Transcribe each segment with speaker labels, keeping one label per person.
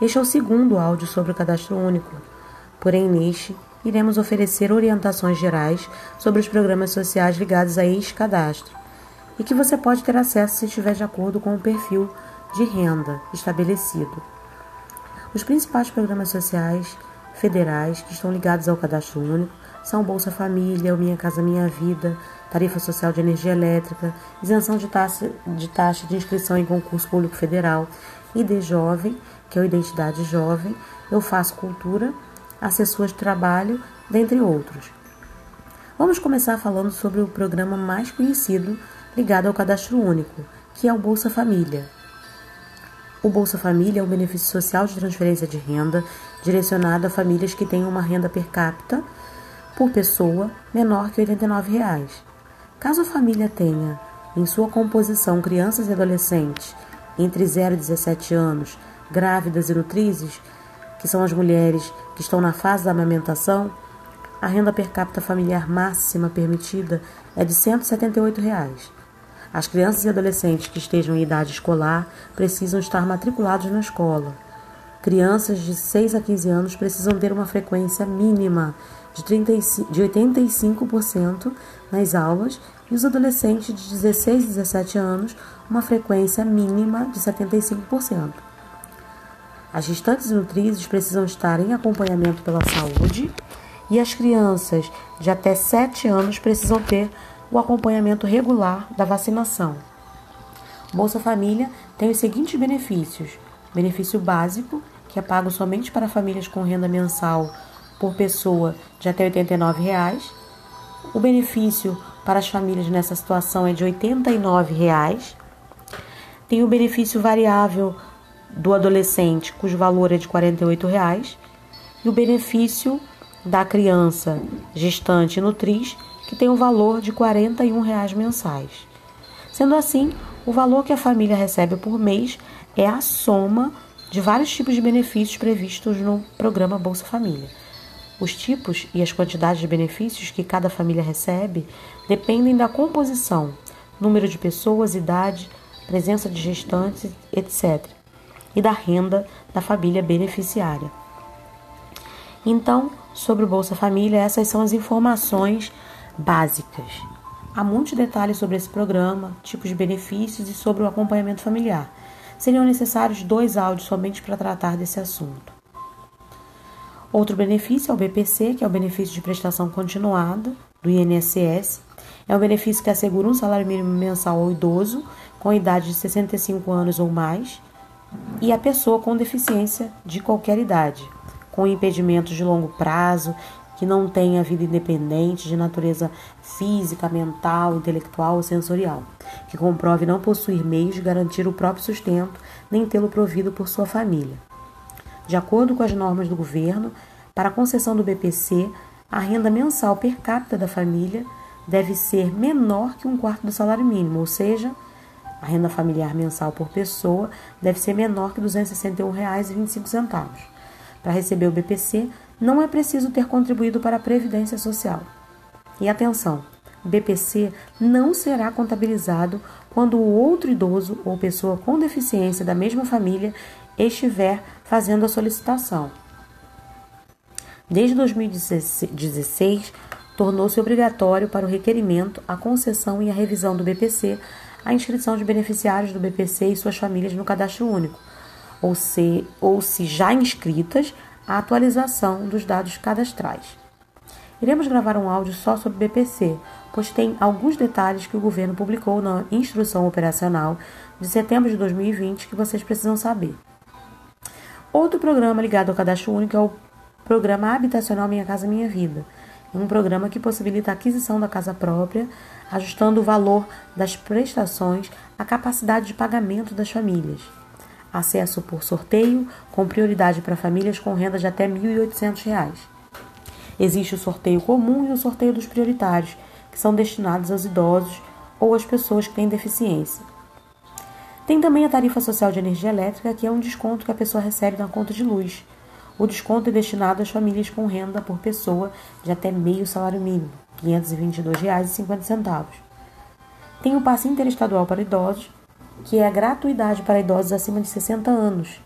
Speaker 1: Este é o segundo áudio sobre o cadastro único. Porém, neste, iremos oferecer orientações gerais sobre os programas sociais ligados a este cadastro e que você pode ter acesso se estiver de acordo com o perfil de renda estabelecido. Os principais programas sociais federais que estão ligados ao cadastro único são Bolsa Família, o Minha Casa Minha Vida, Tarifa Social de Energia Elétrica, isenção de taxa de, taxa de inscrição em concurso público federal, ID Jovem, que é o Identidade Jovem, Eu Faço Cultura, Assessores de Trabalho, dentre outros. Vamos começar falando sobre o programa mais conhecido ligado ao cadastro único, que é o Bolsa Família. O Bolsa Família é um benefício social de transferência de renda direcionado a famílias que têm uma renda per capita por pessoa menor que 89 reais. Caso a família tenha em sua composição crianças e adolescentes entre 0 e 17 anos, grávidas e nutrizes, que são as mulheres que estão na fase da amamentação, a renda per capita familiar máxima permitida é de 178 reais. As crianças e adolescentes que estejam em idade escolar precisam estar matriculados na escola. Crianças de 6 a 15 anos precisam ter uma frequência mínima de, 35, de 85% nas aulas e os adolescentes de 16 a 17 anos uma frequência mínima de 75%. As gestantes nutrizes precisam estar em acompanhamento pela saúde e as crianças de até 7 anos precisam ter o acompanhamento regular da vacinação. Bolsa Família tem os seguintes benefícios: benefício básico, que é pago somente para famílias com renda mensal por pessoa de até 89 reais. O benefício para as famílias nessa situação é de 89 reais. Tem o benefício variável do adolescente, cujo valor é de 48 reais. E o benefício da criança gestante e nutriz, que tem o um valor de 41 reais mensais. Sendo assim, o valor que a família recebe por mês é a soma de vários tipos de benefícios previstos no programa Bolsa Família. Os tipos e as quantidades de benefícios que cada família recebe dependem da composição, número de pessoas, idade, presença de gestantes, etc., e da renda da família beneficiária. Então, sobre o Bolsa Família, essas são as informações básicas. Há muitos detalhes sobre esse programa, tipos de benefícios e sobre o acompanhamento familiar. Seriam necessários dois áudios somente para tratar desse assunto. Outro benefício é o BPC, que é o benefício de prestação continuada do INSS. É um benefício que assegura um salário mínimo mensal ao idoso com idade de 65 anos ou mais e a pessoa com deficiência de qualquer idade, com impedimentos de longo prazo que não tenha vida independente de natureza física, mental, intelectual ou sensorial, que comprove não possuir meios de garantir o próprio sustento nem tê-lo provido por sua família. De acordo com as normas do governo, para a concessão do BPC, a renda mensal per capita da família deve ser menor que um quarto do salário mínimo, ou seja, a renda familiar mensal por pessoa deve ser menor que R$ 261,25. Para receber o BPC, não é preciso ter contribuído para a Previdência Social. E atenção, BPC não será contabilizado quando o outro idoso ou pessoa com deficiência da mesma família estiver fazendo a solicitação. Desde 2016, tornou-se obrigatório para o requerimento, a concessão e a revisão do BPC a inscrição de beneficiários do BPC e suas famílias no cadastro único, ou se, ou se já inscritas, a atualização dos dados cadastrais. Iremos gravar um áudio só sobre BPC, pois tem alguns detalhes que o governo publicou na Instrução Operacional de setembro de 2020 que vocês precisam saber. Outro programa ligado ao cadastro único é o Programa Habitacional Minha Casa Minha Vida, um programa que possibilita a aquisição da casa própria, ajustando o valor das prestações à capacidade de pagamento das famílias acesso por sorteio, com prioridade para famílias com renda de até R$ 1.800. Existe o sorteio comum e o sorteio dos prioritários, que são destinados aos idosos ou às pessoas que têm deficiência. Tem também a tarifa social de energia elétrica, que é um desconto que a pessoa recebe na conta de luz. O desconto é destinado às famílias com renda por pessoa de até meio salário mínimo, R$ 522,50. Tem o passe interestadual para idosos, que é a gratuidade para idosos acima de 60 anos,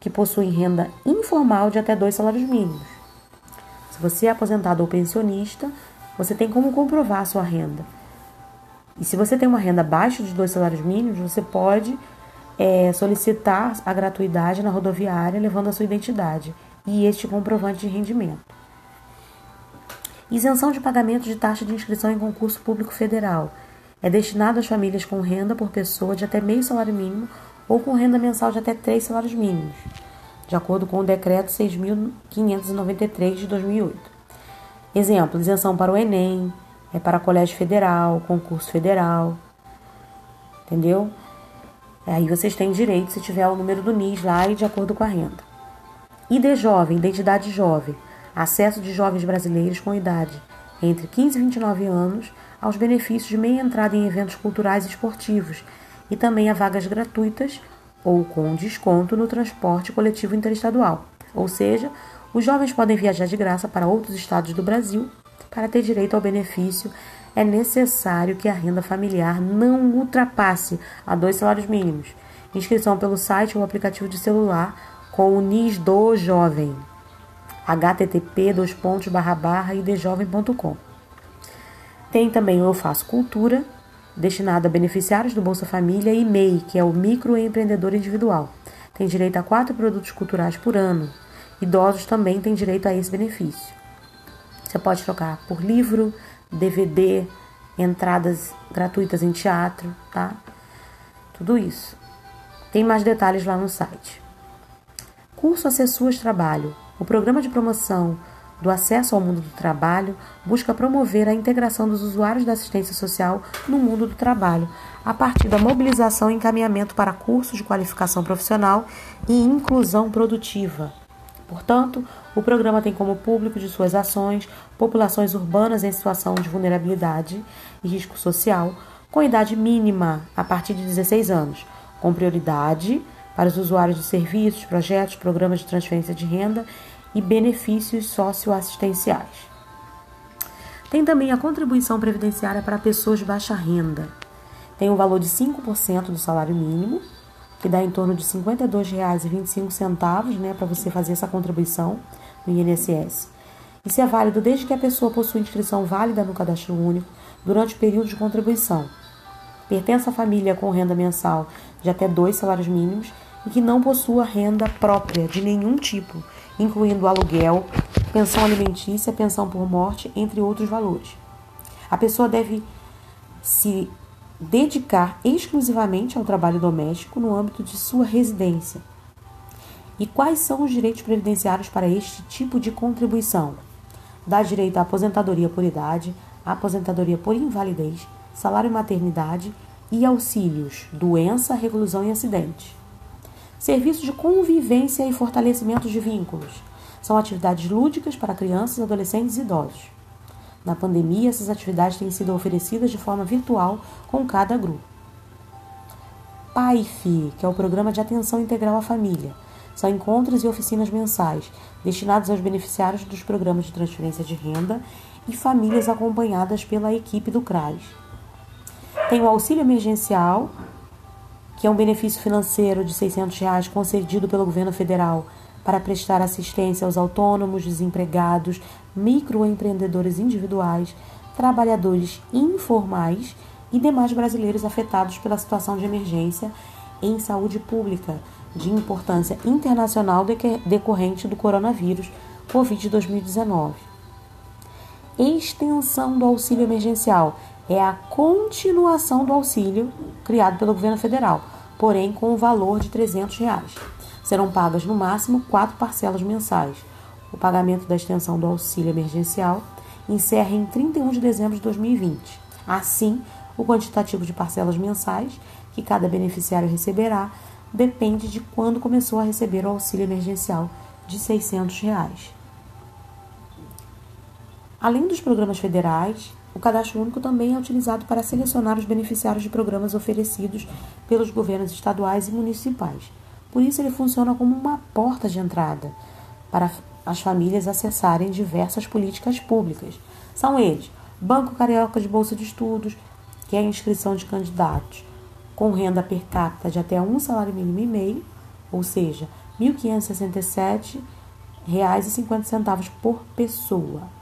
Speaker 1: que possuem renda informal de até dois salários mínimos. Se você é aposentado ou pensionista, você tem como comprovar sua renda. E se você tem uma renda abaixo de dois salários mínimos, você pode é, solicitar a gratuidade na rodoviária levando a sua identidade e este comprovante de rendimento. Isenção de pagamento de taxa de inscrição em concurso público federal. É destinado às famílias com renda por pessoa de até meio salário mínimo ou com renda mensal de até três salários mínimos, de acordo com o Decreto 6.593 de 2008. Exemplo: isenção para o Enem, é para colégio federal, concurso federal, entendeu? Aí vocês têm direito se tiver o número do NIS lá e de acordo com a renda. ID jovem, identidade jovem, acesso de jovens brasileiros com idade entre 15 e 29 anos aos benefícios de meia entrada em eventos culturais e esportivos e também a vagas gratuitas ou com desconto no transporte coletivo interestadual. Ou seja, os jovens podem viajar de graça para outros estados do Brasil. Para ter direito ao benefício, é necessário que a renda familiar não ultrapasse a dois salários mínimos. Inscrição pelo site ou aplicativo de celular com o NIS do Jovem. Http idjovem.com Tem também o Eu Faço Cultura, destinado a beneficiários do Bolsa Família, e MEI, que é o microempreendedor individual. Tem direito a quatro produtos culturais por ano. Idosos também têm direito a esse benefício. Você pode trocar por livro, DVD, entradas gratuitas em teatro, tá? Tudo isso. Tem mais detalhes lá no site. Curso Acessuas Trabalho. O programa de promoção do acesso ao mundo do trabalho busca promover a integração dos usuários da assistência social no mundo do trabalho, a partir da mobilização e encaminhamento para cursos de qualificação profissional e inclusão produtiva. Portanto, o programa tem como público de suas ações populações urbanas em situação de vulnerabilidade e risco social, com idade mínima a partir de 16 anos, com prioridade para os usuários de serviços, projetos, programas de transferência de renda e benefícios socioassistenciais. Tem também a contribuição previdenciária para pessoas de baixa renda. Tem um valor de 5% do salário mínimo, que dá em torno de R$ 52,25 né, para você fazer essa contribuição no INSS. Isso é válido desde que a pessoa possua inscrição válida no cadastro único durante o período de contribuição. Pertence à família com renda mensal de até dois salários mínimos e que não possua renda própria de nenhum tipo, incluindo aluguel, pensão alimentícia, pensão por morte, entre outros valores. A pessoa deve se dedicar exclusivamente ao trabalho doméstico no âmbito de sua residência. E quais são os direitos previdenciários para este tipo de contribuição? Dá direito à aposentadoria por idade, aposentadoria por invalidez, salário maternidade e auxílios, doença, reclusão e acidente. Serviços de convivência e fortalecimento de vínculos. São atividades lúdicas para crianças, adolescentes e idosos. Na pandemia, essas atividades têm sido oferecidas de forma virtual com cada grupo. PAIFI, que é o Programa de Atenção Integral à Família. São encontros e oficinas mensais destinados aos beneficiários dos programas de transferência de renda e famílias acompanhadas pela equipe do CRAS. Tem o auxílio emergencial, que é um benefício financeiro de 600 reais concedido pelo governo federal para prestar assistência aos autônomos, desempregados, microempreendedores individuais, trabalhadores informais e demais brasileiros afetados pela situação de emergência em saúde pública de importância internacional decorrente do coronavírus Covid-2019. Extensão do auxílio emergencial é a continuação do auxílio criado pelo governo federal, porém com o valor de 300 reais. Serão pagas no máximo quatro parcelas mensais. O pagamento da extensão do auxílio emergencial encerra em 31 de dezembro de 2020. Assim, o quantitativo de parcelas mensais que cada beneficiário receberá depende de quando começou a receber o auxílio emergencial de 600 reais. Além dos programas federais, o cadastro único também é utilizado para selecionar os beneficiários de programas oferecidos pelos governos estaduais e municipais. Por isso, ele funciona como uma porta de entrada para as famílias acessarem diversas políticas públicas. São eles: Banco Carioca de Bolsa de Estudos, que é a inscrição de candidatos com renda per capita de até um salário mínimo e meio, ou seja, R$ 1.567,50 por pessoa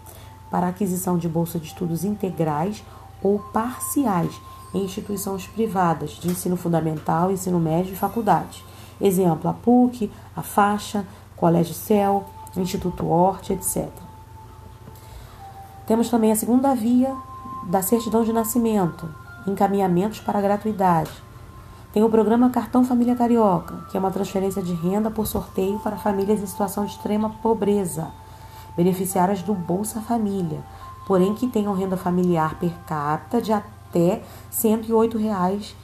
Speaker 1: para aquisição de bolsa de estudos integrais ou parciais em instituições privadas de ensino fundamental, ensino médio e faculdade. Exemplo, a PUC, a Faixa, Colégio Céu, Instituto Hort, etc. Temos também a segunda via da certidão de nascimento, encaminhamentos para gratuidade. Tem o programa Cartão Família Carioca, que é uma transferência de renda por sorteio para famílias em situação de extrema pobreza, beneficiárias do Bolsa Família, porém que tenham renda familiar per capita de até 108 reais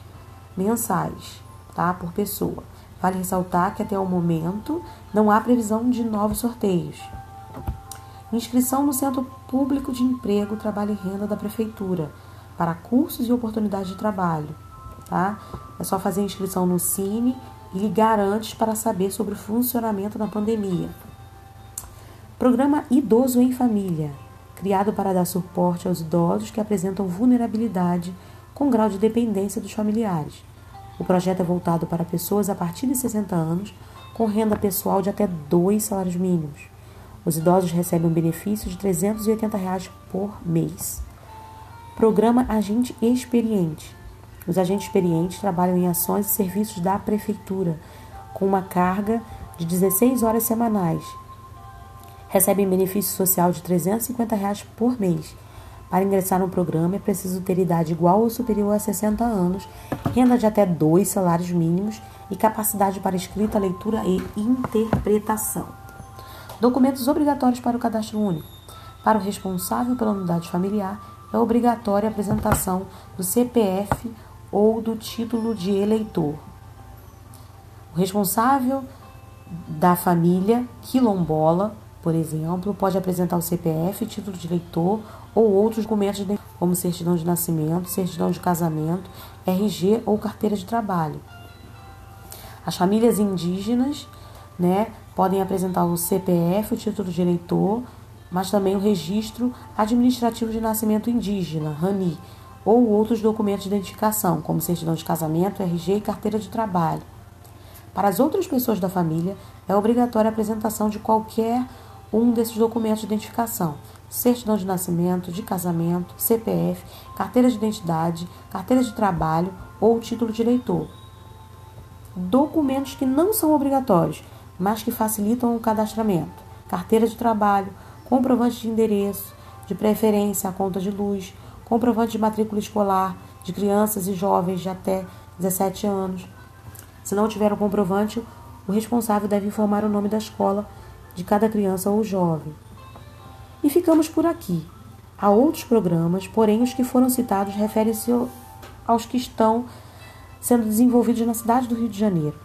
Speaker 1: mensais, tá, por pessoa. Vale ressaltar que até o momento não há previsão de novos sorteios. Inscrição no Centro Público de Emprego, Trabalho e Renda da Prefeitura para cursos e oportunidades de trabalho. Tá? É só fazer inscrição no Cine e ligar antes para saber sobre o funcionamento da pandemia. Programa Idoso em Família, criado para dar suporte aos idosos que apresentam vulnerabilidade com grau de dependência dos familiares. O projeto é voltado para pessoas a partir de 60 anos com renda pessoal de até dois salários mínimos. Os idosos recebem um benefício de 380 reais por mês. Programa Agente Experiente. Os agentes experientes trabalham em ações e serviços da Prefeitura, com uma carga de 16 horas semanais. Recebem benefício social de 350 reais por mês. Para ingressar no programa é preciso ter idade igual ou superior a 60 anos, renda de até dois salários mínimos e capacidade para escrita, leitura e interpretação. Documentos obrigatórios para o cadastro único. Para o responsável pela unidade familiar, é obrigatória a apresentação do CPF ou do título de eleitor. O responsável da família quilombola, por exemplo, pode apresentar o CPF, título de eleitor ou outros documentos como certidão de nascimento, certidão de casamento, RG ou carteira de trabalho. As famílias indígenas, né, podem apresentar o CPF, o título de eleitor, mas também o registro administrativo de nascimento indígena, RANI, ou outros documentos de identificação, como certidão de casamento, RG e carteira de trabalho. Para as outras pessoas da família, é obrigatória a apresentação de qualquer um desses documentos de identificação: certidão de nascimento, de casamento, CPF, carteira de identidade, carteira de trabalho ou título de eleitor. Documentos que não são obrigatórios, mas que facilitam o cadastramento: carteira de trabalho, comprovante de endereço, de preferência a conta de luz, comprovante de matrícula escolar de crianças e jovens de até 17 anos. Se não tiver o comprovante, o responsável deve informar o nome da escola de cada criança ou jovem. E ficamos por aqui. Há outros programas, porém os que foram citados referem-se aos que estão sendo desenvolvidos na cidade do Rio de Janeiro.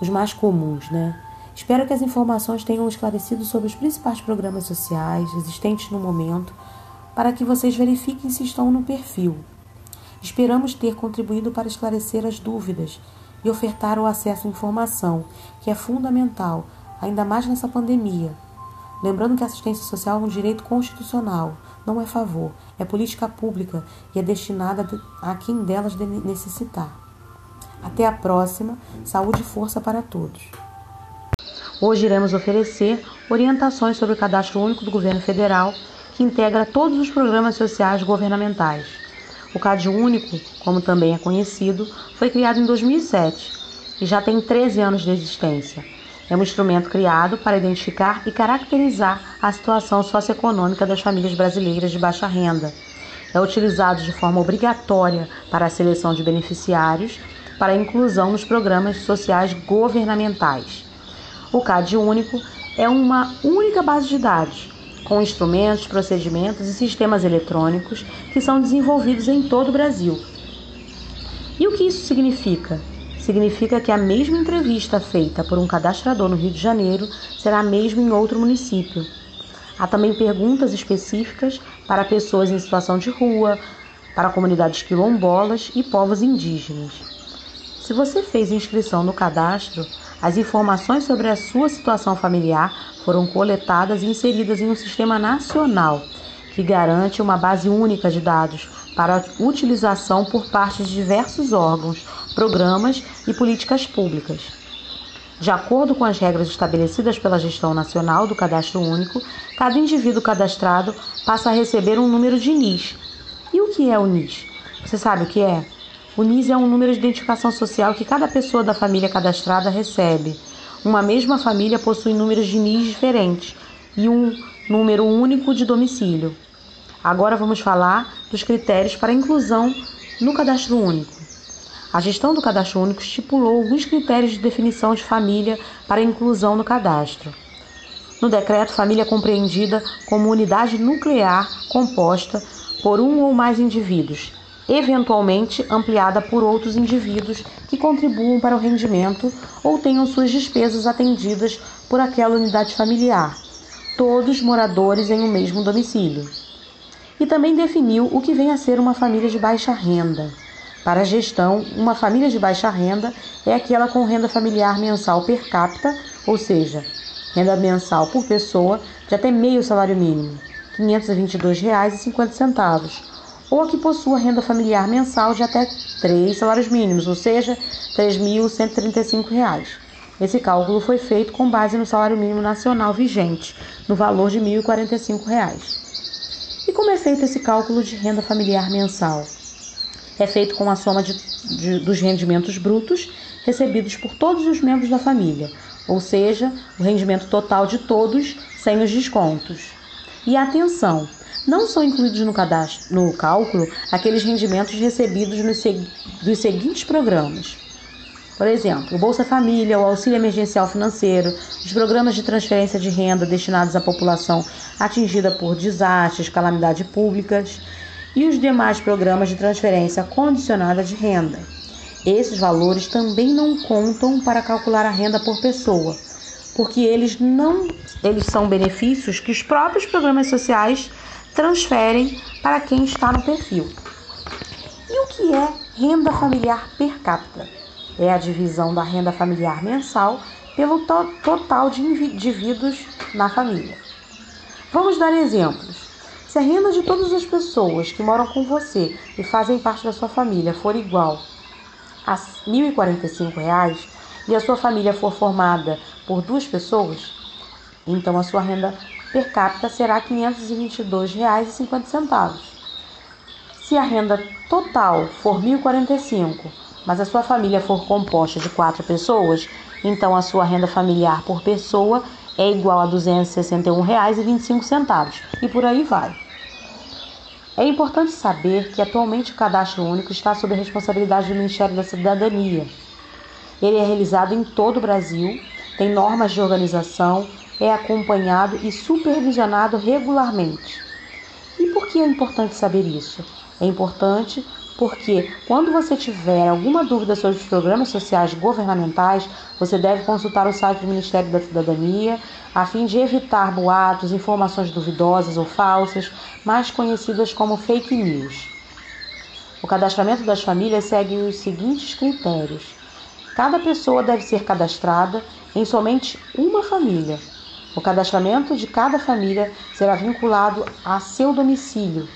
Speaker 1: Os mais comuns, né? Espero que as informações tenham esclarecido sobre os principais programas sociais existentes no momento, para que vocês verifiquem se estão no perfil. Esperamos ter contribuído para esclarecer as dúvidas e ofertar o acesso à informação, que é fundamental, ainda mais nessa pandemia. Lembrando que a assistência social é um direito constitucional, não é favor, é política pública e é destinada a quem delas necessitar. Até a próxima, saúde e força para todos. Hoje iremos oferecer orientações sobre o cadastro único do governo federal, que integra todos os programas sociais governamentais. O CAD Único, como também é conhecido, foi criado em 2007 e já tem 13 anos de existência. É um instrumento criado para identificar e caracterizar a situação socioeconômica das famílias brasileiras de baixa renda. É utilizado de forma obrigatória para a seleção de beneficiários para a inclusão nos programas sociais governamentais. O CAD único é uma única base de dados, com instrumentos, procedimentos e sistemas eletrônicos que são desenvolvidos em todo o Brasil. E o que isso significa? Significa que a mesma entrevista feita por um cadastrador no Rio de Janeiro será a mesma em outro município. Há também perguntas específicas para pessoas em situação de rua, para comunidades quilombolas e povos indígenas. Se você fez inscrição no cadastro, as informações sobre a sua situação familiar foram coletadas e inseridas em um sistema nacional que garante uma base única de dados para utilização por parte de diversos órgãos, programas e políticas públicas. De acordo com as regras estabelecidas pela Gestão Nacional do Cadastro Único, cada indivíduo cadastrado passa a receber um número de NIS. E o que é o NIS? Você sabe o que é? O NIS é um número de identificação social que cada pessoa da família cadastrada recebe. Uma mesma família possui números de NIS diferentes e um número único de domicílio. Agora vamos falar dos critérios para inclusão no cadastro único. A gestão do cadastro único estipulou alguns critérios de definição de família para inclusão no cadastro. No decreto, família é compreendida como unidade nuclear composta por um ou mais indivíduos, eventualmente ampliada por outros indivíduos que contribuam para o rendimento ou tenham suas despesas atendidas por aquela unidade familiar, todos moradores em um mesmo domicílio. E também definiu o que vem a ser uma família de baixa renda. Para a gestão, uma família de baixa renda é aquela com renda familiar mensal per capita, ou seja, renda mensal por pessoa de até meio salário mínimo, R$ 522,50, ou a que possua renda familiar mensal de até três salários mínimos, ou seja, R$ 3.135. Esse cálculo foi feito com base no salário mínimo nacional vigente, no valor de R$ 1.045. Como é feito esse cálculo de renda familiar mensal? é feito com a soma de, de, dos rendimentos brutos recebidos por todos os membros da família, ou seja, o rendimento total de todos sem os descontos. E atenção, não são incluídos no, cadastro, no cálculo aqueles rendimentos recebidos nos, dos seguintes programas. Por exemplo, o Bolsa Família, o Auxílio Emergencial Financeiro, os programas de transferência de renda destinados à população atingida por desastres, calamidades públicas e os demais programas de transferência condicionada de renda. Esses valores também não contam para calcular a renda por pessoa, porque eles não eles são benefícios que os próprios programas sociais transferem para quem está no perfil. E o que é renda familiar per capita? É a divisão da renda familiar mensal pelo to total de indivíduos na família. Vamos dar exemplos. Se a renda de todas as pessoas que moram com você e fazem parte da sua família for igual a R$ 1.045 e a sua família for formada por duas pessoas, então a sua renda per capita será R$ 522,50. Se a renda total for R$ 1.045, mas a sua família for composta de quatro pessoas, então a sua renda familiar por pessoa é igual a R$ 261,25 e por aí vai. É importante saber que atualmente o cadastro único está sob a responsabilidade do Ministério da Cidadania. Ele é realizado em todo o Brasil, tem normas de organização, é acompanhado e supervisionado regularmente. E por que é importante saber isso? É importante porque quando você tiver alguma dúvida sobre os programas sociais governamentais, você deve consultar o site do Ministério da Cidadania, a fim de evitar boatos, informações duvidosas ou falsas, mais conhecidas como fake news. O cadastramento das famílias segue os seguintes critérios: cada pessoa deve ser cadastrada em somente uma família. O cadastramento de cada família será vinculado a seu domicílio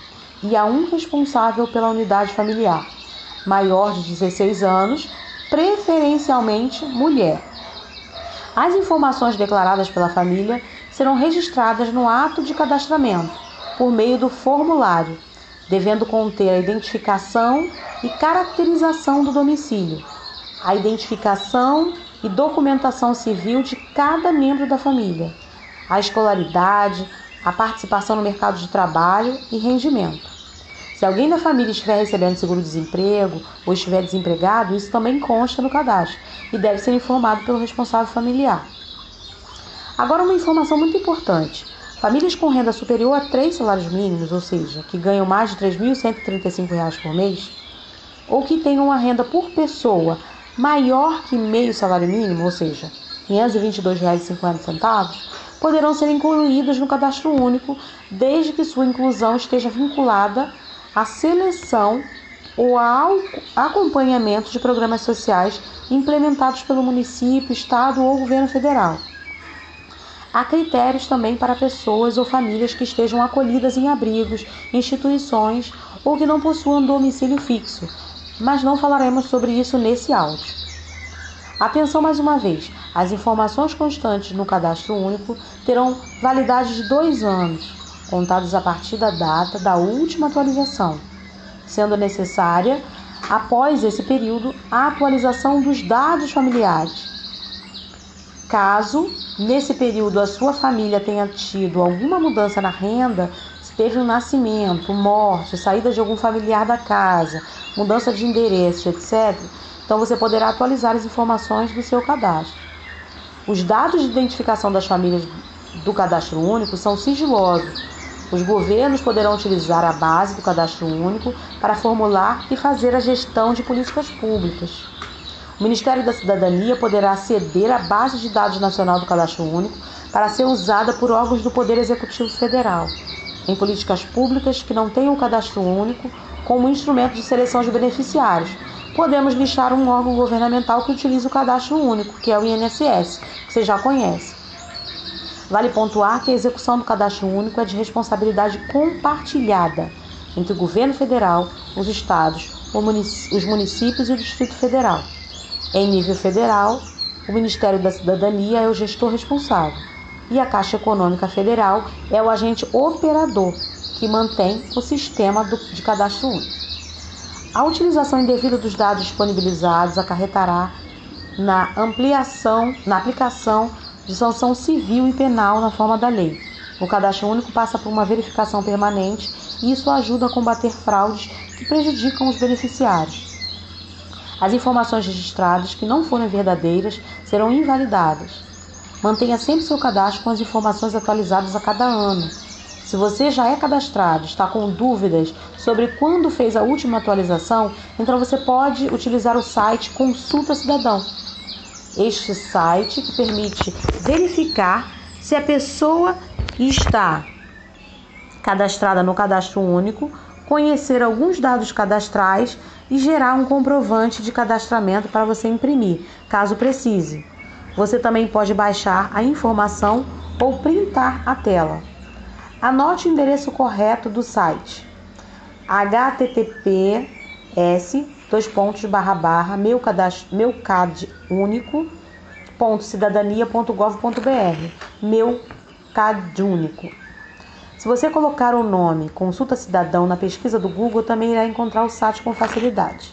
Speaker 1: e a um responsável pela unidade familiar, maior de 16 anos, preferencialmente mulher. As informações declaradas pela família serão registradas no ato de cadastramento por meio do formulário, devendo conter a identificação e caracterização do domicílio, a identificação e documentação civil de cada membro da família, a escolaridade, a participação no mercado de trabalho e rendimento. Se alguém da família estiver recebendo seguro-desemprego ou estiver desempregado, isso também consta no cadastro e deve ser informado pelo responsável familiar. Agora, uma informação muito importante: famílias com renda superior a três salários mínimos, ou seja, que ganham mais de R$ 3.135 por mês, ou que tenham uma renda por pessoa maior que meio salário mínimo, ou seja, R$ 522,50, poderão ser incluídas no cadastro único, desde que sua inclusão esteja vinculada a seleção ou ao acompanhamento de programas sociais implementados pelo município, estado ou governo federal. Há critérios também para pessoas ou famílias que estejam acolhidas em abrigos, instituições ou que não possuam domicílio fixo, mas não falaremos sobre isso nesse áudio. Atenção mais uma vez: as informações constantes no cadastro único terão validade de dois anos, contados a partir da data da última atualização, sendo necessária, após esse período, a atualização dos dados familiares. Caso nesse período a sua família tenha tido alguma mudança na renda, teve um nascimento, morte, saída de algum familiar da casa, mudança de endereço, etc., então você poderá atualizar as informações do seu cadastro. Os dados de identificação das famílias do cadastro único são sigilosos. Os governos poderão utilizar a base do cadastro único para formular e fazer a gestão de políticas públicas. O Ministério da Cidadania poderá ceder a base de dados nacional do cadastro único para ser usada por órgãos do Poder Executivo Federal em políticas públicas que não tenham o cadastro único como instrumento de seleção de beneficiários. Podemos listar um órgão governamental que utiliza o cadastro único, que é o INSS, que você já conhece. Vale pontuar que a execução do cadastro único é de responsabilidade compartilhada entre o governo federal, os estados, os municípios e o Distrito Federal. Em nível federal, o Ministério da Cidadania é o gestor responsável e a Caixa Econômica Federal é o agente operador que mantém o sistema de cadastro único. A utilização indevida dos dados disponibilizados acarretará na ampliação, na aplicação de sanção civil e penal na forma da lei. O cadastro único passa por uma verificação permanente e isso ajuda a combater fraudes que prejudicam os beneficiários. As informações registradas que não forem verdadeiras serão invalidadas. Mantenha sempre seu cadastro com as informações atualizadas a cada ano. Se você já é cadastrado, está com dúvidas sobre quando fez a última atualização, então você pode utilizar o site Consulta Cidadão. Este site que permite verificar se a pessoa está cadastrada no cadastro único, conhecer alguns dados cadastrais e gerar um comprovante de cadastramento para você imprimir, caso precise. Você também pode baixar a informação ou printar a tela. Anote o endereço correto do site. Https dois pontos barra barra meu cadastro meu cad único ponto meu cad único. Se você colocar o nome Consulta Cidadão na pesquisa do Google, também irá encontrar o site com facilidade.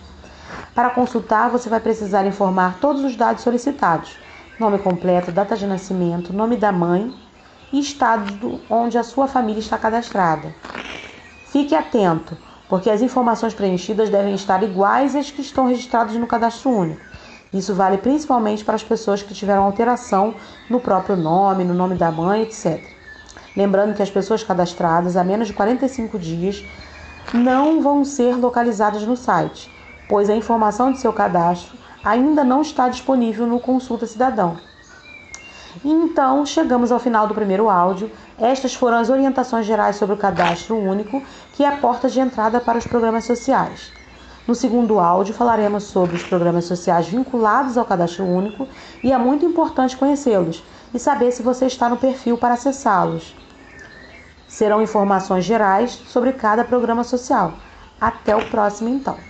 Speaker 1: Para consultar, você vai precisar informar todos os dados solicitados, nome completo, data de nascimento, nome da mãe e estado onde a sua família está cadastrada. Fique atento, porque as informações preenchidas devem estar iguais às que estão registradas no cadastro único. Isso vale principalmente para as pessoas que tiveram alteração no próprio nome, no nome da mãe, etc. Lembrando que as pessoas cadastradas há menos de 45 dias não vão ser localizadas no site, pois a informação de seu cadastro ainda não está disponível no Consulta Cidadão. Então, chegamos ao final do primeiro áudio. Estas foram as orientações gerais sobre o cadastro único, que é a porta de entrada para os programas sociais. No segundo áudio, falaremos sobre os programas sociais vinculados ao cadastro único e é muito importante conhecê-los e saber se você está no perfil para acessá-los. Serão informações gerais sobre cada programa social. Até o próximo, então.